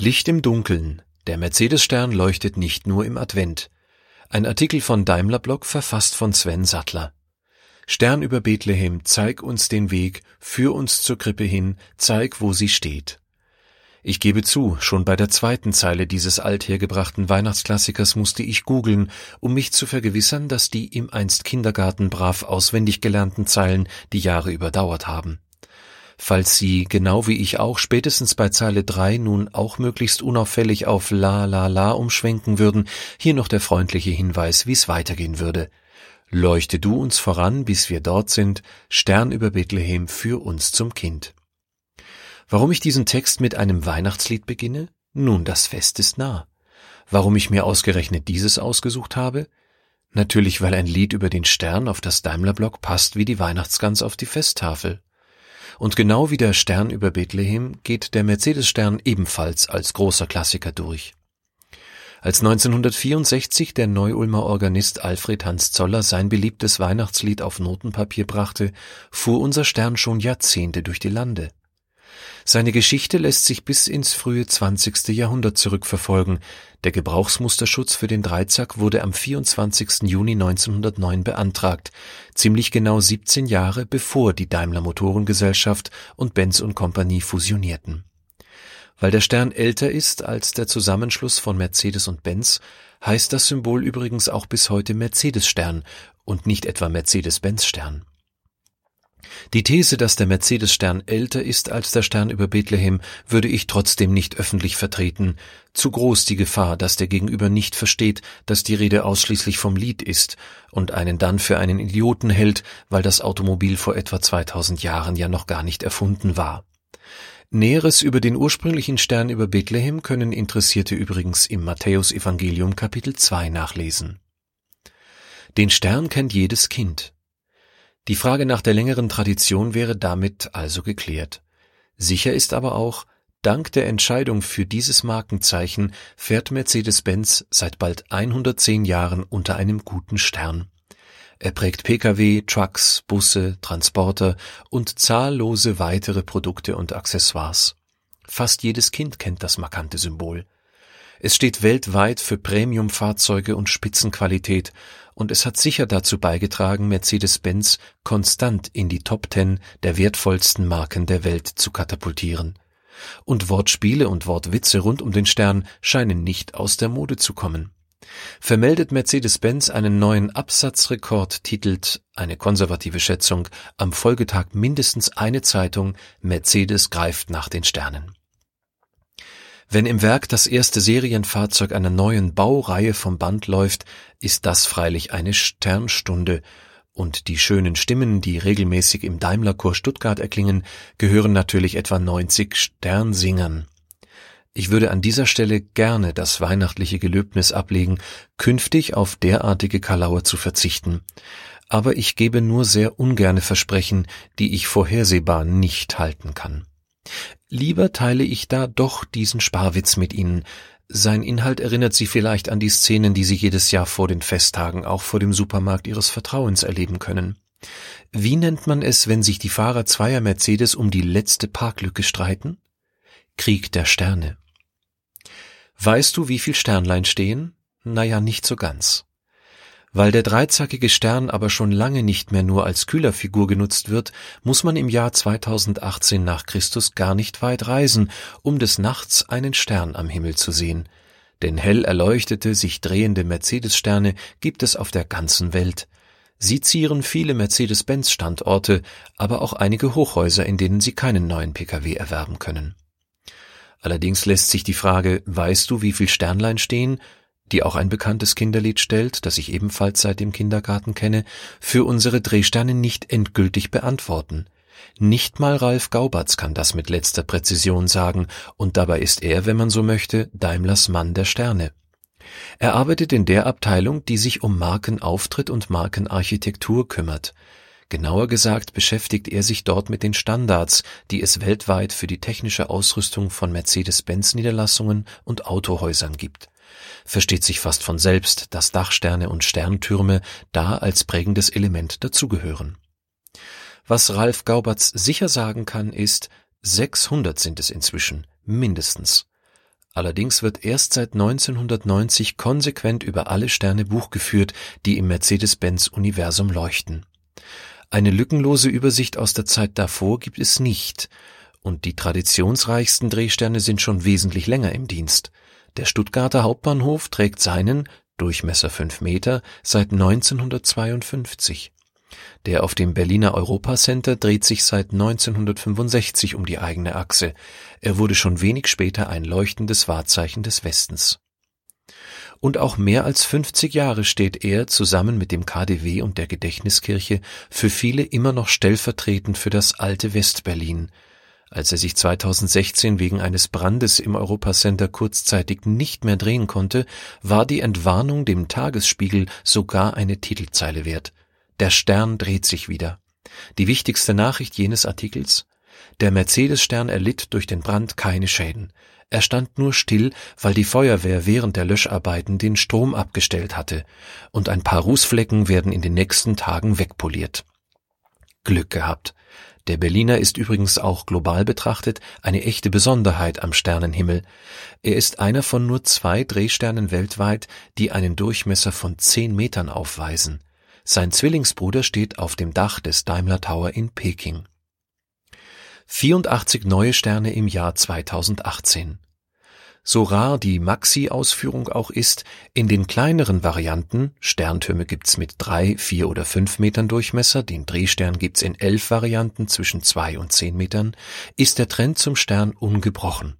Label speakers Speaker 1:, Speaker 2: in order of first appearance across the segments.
Speaker 1: Licht im Dunkeln. Der Mercedes-Stern leuchtet nicht nur im Advent. Ein Artikel von Daimler Blog verfasst von Sven Sattler. Stern über Bethlehem, zeig uns den Weg, führ uns zur Krippe hin, zeig, wo sie steht. Ich gebe zu, schon bei der zweiten Zeile dieses althergebrachten Weihnachtsklassikers musste ich googeln, um mich zu vergewissern, dass die im einst Kindergarten brav auswendig gelernten Zeilen die Jahre überdauert haben. Falls Sie, genau wie ich auch, spätestens bei Zeile 3 nun auch möglichst unauffällig auf La La La umschwenken würden, hier noch der freundliche Hinweis, wie es weitergehen würde. Leuchte du uns voran, bis wir dort sind, Stern über Bethlehem, für uns zum Kind. Warum ich diesen Text mit einem Weihnachtslied beginne? Nun, das Fest ist nah. Warum ich mir ausgerechnet dieses ausgesucht habe? Natürlich, weil ein Lied über den Stern auf das Daimlerblock passt wie die Weihnachtsgans auf die Festtafel. Und genau wie der Stern über Bethlehem geht der Mercedes-Stern ebenfalls als großer Klassiker durch. Als 1964 der Neu-Ulmer Organist Alfred Hans Zoller sein beliebtes Weihnachtslied auf Notenpapier brachte, fuhr unser Stern schon Jahrzehnte durch die Lande. Seine Geschichte lässt sich bis ins frühe 20. Jahrhundert zurückverfolgen. Der Gebrauchsmusterschutz für den Dreizack wurde am 24. Juni 1909 beantragt, ziemlich genau 17 Jahre bevor die Daimler Motorengesellschaft und Benz und Company fusionierten. Weil der Stern älter ist als der Zusammenschluss von Mercedes und Benz, heißt das Symbol übrigens auch bis heute Mercedes-Stern und nicht etwa Mercedes-Benz-Stern. Die These, dass der Mercedes-Stern älter ist als der Stern über Bethlehem, würde ich trotzdem nicht öffentlich vertreten. Zu groß die Gefahr, dass der Gegenüber nicht versteht, dass die Rede ausschließlich vom Lied ist und einen dann für einen Idioten hält, weil das Automobil vor etwa 2000 Jahren ja noch gar nicht erfunden war. Näheres über den ursprünglichen Stern über Bethlehem können Interessierte übrigens im Matthäusevangelium Kapitel 2 nachlesen. Den Stern kennt jedes Kind. Die Frage nach der längeren Tradition wäre damit also geklärt. Sicher ist aber auch, dank der Entscheidung für dieses Markenzeichen fährt Mercedes-Benz seit bald 110 Jahren unter einem guten Stern. Er prägt Pkw, Trucks, Busse, Transporter und zahllose weitere Produkte und Accessoires. Fast jedes Kind kennt das markante Symbol. Es steht weltweit für Premium-Fahrzeuge und Spitzenqualität und es hat sicher dazu beigetragen, Mercedes-Benz konstant in die Top Ten der wertvollsten Marken der Welt zu katapultieren. Und Wortspiele und Wortwitze rund um den Stern scheinen nicht aus der Mode zu kommen. Vermeldet Mercedes-Benz einen neuen Absatzrekord, titelt eine konservative Schätzung am Folgetag mindestens eine Zeitung Mercedes greift nach den Sternen. Wenn im Werk das erste Serienfahrzeug einer neuen Baureihe vom Band läuft, ist das freilich eine Sternstunde, und die schönen Stimmen, die regelmäßig im Daimlerchor Stuttgart erklingen, gehören natürlich etwa 90 Sternsingern. Ich würde an dieser Stelle gerne das weihnachtliche Gelöbnis ablegen, künftig auf derartige Kalauer zu verzichten. Aber ich gebe nur sehr ungerne Versprechen, die ich vorhersehbar nicht halten kann. Lieber teile ich da doch diesen Sparwitz mit Ihnen. Sein Inhalt erinnert Sie vielleicht an die Szenen, die Sie jedes Jahr vor den Festtagen auch vor dem Supermarkt Ihres Vertrauens erleben können. Wie nennt man es, wenn sich die Fahrer zweier Mercedes um die letzte Parklücke streiten? Krieg der Sterne. Weißt du, wie viel Sternlein stehen? Naja, nicht so ganz. Weil der dreizackige Stern aber schon lange nicht mehr nur als Kühlerfigur genutzt wird, muss man im Jahr 2018 nach Christus gar nicht weit reisen, um des Nachts einen Stern am Himmel zu sehen. Denn hell erleuchtete, sich drehende Mercedes-Sterne gibt es auf der ganzen Welt. Sie zieren viele Mercedes-Benz-Standorte, aber auch einige Hochhäuser, in denen Sie keinen neuen Pkw erwerben können. Allerdings lässt sich die Frage, weißt du, wie viel Sternlein stehen, die auch ein bekanntes Kinderlied stellt, das ich ebenfalls seit dem Kindergarten kenne, für unsere Drehsterne nicht endgültig beantworten. Nicht mal Ralf Gaubatz kann das mit letzter Präzision sagen, und dabei ist er, wenn man so möchte, Daimlers Mann der Sterne. Er arbeitet in der Abteilung, die sich um Markenauftritt und Markenarchitektur kümmert. Genauer gesagt beschäftigt er sich dort mit den Standards, die es weltweit für die technische Ausrüstung von Mercedes-Benz Niederlassungen und Autohäusern gibt versteht sich fast von selbst, dass Dachsterne und Sterntürme da als prägendes Element dazugehören. Was Ralf Gauberts sicher sagen kann, ist, 600 sind es inzwischen, mindestens. Allerdings wird erst seit 1990 konsequent über alle Sterne Buch geführt, die im Mercedes-Benz-Universum leuchten. Eine lückenlose Übersicht aus der Zeit davor gibt es nicht, und die traditionsreichsten Drehsterne sind schon wesentlich länger im Dienst. Der Stuttgarter Hauptbahnhof trägt seinen, Durchmesser fünf Meter, seit 1952. Der auf dem Berliner Europacenter dreht sich seit 1965 um die eigene Achse. Er wurde schon wenig später ein leuchtendes Wahrzeichen des Westens. Und auch mehr als 50 Jahre steht er zusammen mit dem KDW und der Gedächtniskirche für viele immer noch stellvertretend für das alte Westberlin. Als er sich 2016 wegen eines Brandes im Europacenter kurzzeitig nicht mehr drehen konnte, war die Entwarnung dem Tagesspiegel sogar eine Titelzeile wert. Der Stern dreht sich wieder. Die wichtigste Nachricht jenes Artikels? Der Mercedes-Stern erlitt durch den Brand keine Schäden. Er stand nur still, weil die Feuerwehr während der Löscharbeiten den Strom abgestellt hatte, und ein paar Rußflecken werden in den nächsten Tagen wegpoliert. Glück gehabt. Der Berliner ist übrigens auch global betrachtet eine echte Besonderheit am Sternenhimmel. Er ist einer von nur zwei Drehsternen weltweit, die einen Durchmesser von zehn Metern aufweisen. Sein Zwillingsbruder steht auf dem Dach des Daimler Tower in Peking. 84 neue Sterne im Jahr 2018. So rar die Maxi-Ausführung auch ist, in den kleineren Varianten, Sterntürme gibt's mit drei, vier oder fünf Metern Durchmesser, den Drehstern gibt's in elf Varianten zwischen zwei und zehn Metern, ist der Trend zum Stern ungebrochen.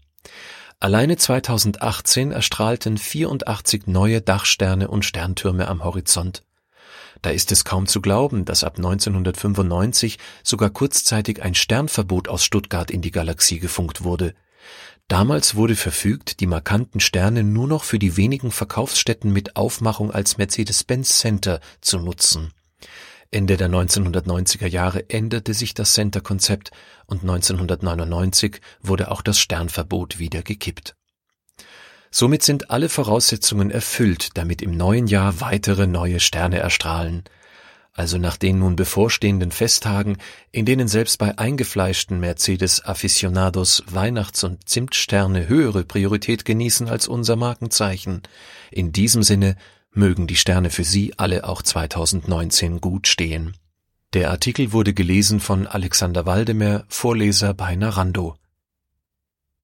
Speaker 1: Alleine 2018 erstrahlten 84 neue Dachsterne und Sterntürme am Horizont. Da ist es kaum zu glauben, dass ab 1995 sogar kurzzeitig ein Sternverbot aus Stuttgart in die Galaxie gefunkt wurde. Damals wurde verfügt, die markanten Sterne nur noch für die wenigen Verkaufsstätten mit Aufmachung als Mercedes-Benz Center zu nutzen. Ende der 1990er Jahre änderte sich das Center-Konzept und 1999 wurde auch das Sternverbot wieder gekippt. Somit sind alle Voraussetzungen erfüllt, damit im neuen Jahr weitere neue Sterne erstrahlen. Also nach den nun bevorstehenden Festtagen, in denen selbst bei eingefleischten Mercedes-Aficionados Weihnachts- und Zimtsterne höhere Priorität genießen als unser Markenzeichen. In diesem Sinne mögen die Sterne für Sie alle auch 2019 gut stehen. Der Artikel wurde gelesen von Alexander Waldemer, Vorleser bei Narando.